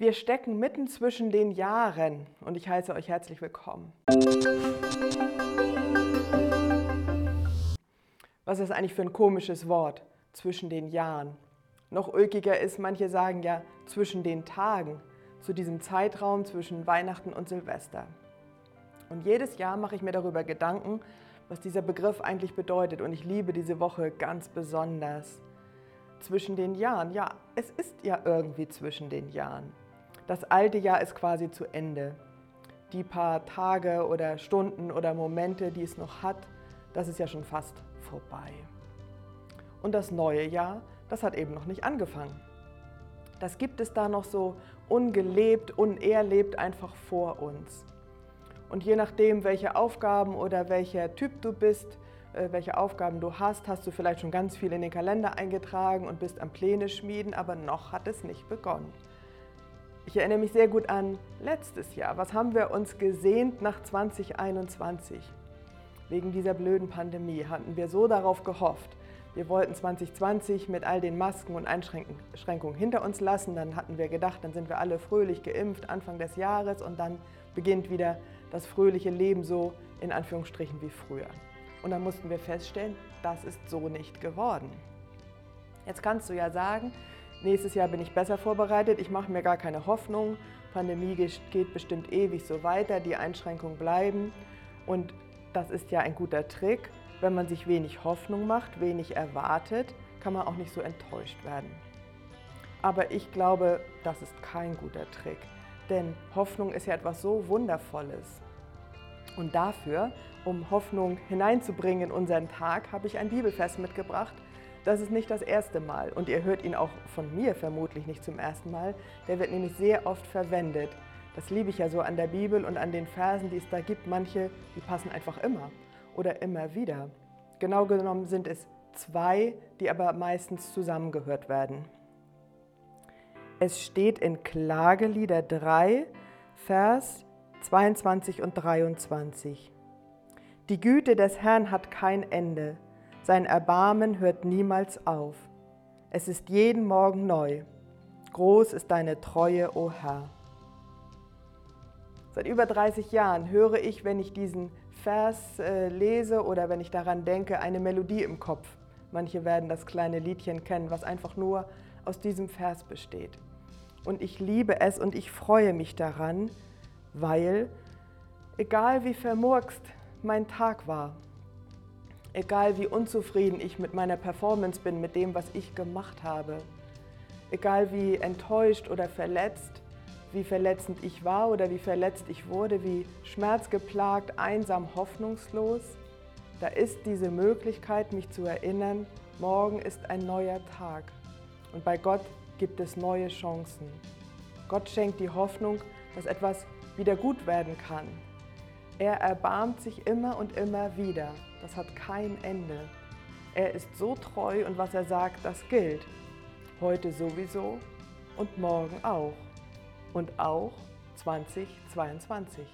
Wir stecken mitten zwischen den Jahren und ich heiße euch herzlich willkommen. Was ist eigentlich für ein komisches Wort? Zwischen den Jahren. Noch ulkiger ist, manche sagen ja zwischen den Tagen, zu diesem Zeitraum zwischen Weihnachten und Silvester. Und jedes Jahr mache ich mir darüber Gedanken, was dieser Begriff eigentlich bedeutet. Und ich liebe diese Woche ganz besonders. Zwischen den Jahren, ja, es ist ja irgendwie zwischen den Jahren. Das alte Jahr ist quasi zu Ende. Die paar Tage oder Stunden oder Momente, die es noch hat, das ist ja schon fast vorbei. Und das neue Jahr, das hat eben noch nicht angefangen. Das gibt es da noch so ungelebt, unerlebt einfach vor uns. Und je nachdem, welche Aufgaben oder welcher Typ du bist, äh, welche Aufgaben du hast, hast du vielleicht schon ganz viel in den Kalender eingetragen und bist am Pläne schmieden, aber noch hat es nicht begonnen. Ich erinnere mich sehr gut an letztes Jahr. Was haben wir uns gesehnt nach 2021? Wegen dieser blöden Pandemie hatten wir so darauf gehofft. Wir wollten 2020 mit all den Masken und Einschränkungen hinter uns lassen. Dann hatten wir gedacht, dann sind wir alle fröhlich geimpft Anfang des Jahres und dann beginnt wieder das fröhliche Leben so in Anführungsstrichen wie früher. Und dann mussten wir feststellen, das ist so nicht geworden. Jetzt kannst du ja sagen, Nächstes Jahr bin ich besser vorbereitet. Ich mache mir gar keine Hoffnung. Pandemie geht bestimmt ewig so weiter. Die Einschränkungen bleiben. Und das ist ja ein guter Trick. Wenn man sich wenig Hoffnung macht, wenig erwartet, kann man auch nicht so enttäuscht werden. Aber ich glaube, das ist kein guter Trick. Denn Hoffnung ist ja etwas so Wundervolles. Und dafür, um Hoffnung hineinzubringen in unseren Tag, habe ich ein Bibelfest mitgebracht, das ist nicht das erste Mal und ihr hört ihn auch von mir vermutlich nicht zum ersten Mal. Der wird nämlich sehr oft verwendet. Das liebe ich ja so an der Bibel und an den Versen, die es da gibt. Manche, die passen einfach immer oder immer wieder. Genau genommen sind es zwei, die aber meistens zusammengehört werden. Es steht in Klagelieder 3, Vers 22 und 23. Die Güte des Herrn hat kein Ende sein Erbarmen hört niemals auf. Es ist jeden Morgen neu. Groß ist deine Treue, o Herr. Seit über 30 Jahren höre ich, wenn ich diesen Vers äh, lese oder wenn ich daran denke, eine Melodie im Kopf. Manche werden das kleine Liedchen kennen, was einfach nur aus diesem Vers besteht. Und ich liebe es und ich freue mich daran, weil, egal wie vermurkst mein Tag war, Egal wie unzufrieden ich mit meiner Performance bin, mit dem, was ich gemacht habe. Egal wie enttäuscht oder verletzt, wie verletzend ich war oder wie verletzt ich wurde, wie schmerzgeplagt, einsam, hoffnungslos. Da ist diese Möglichkeit, mich zu erinnern, morgen ist ein neuer Tag. Und bei Gott gibt es neue Chancen. Gott schenkt die Hoffnung, dass etwas wieder gut werden kann, er erbarmt sich immer und immer wieder. Das hat kein Ende. Er ist so treu und was er sagt, das gilt. Heute sowieso und morgen auch. Und auch 2022.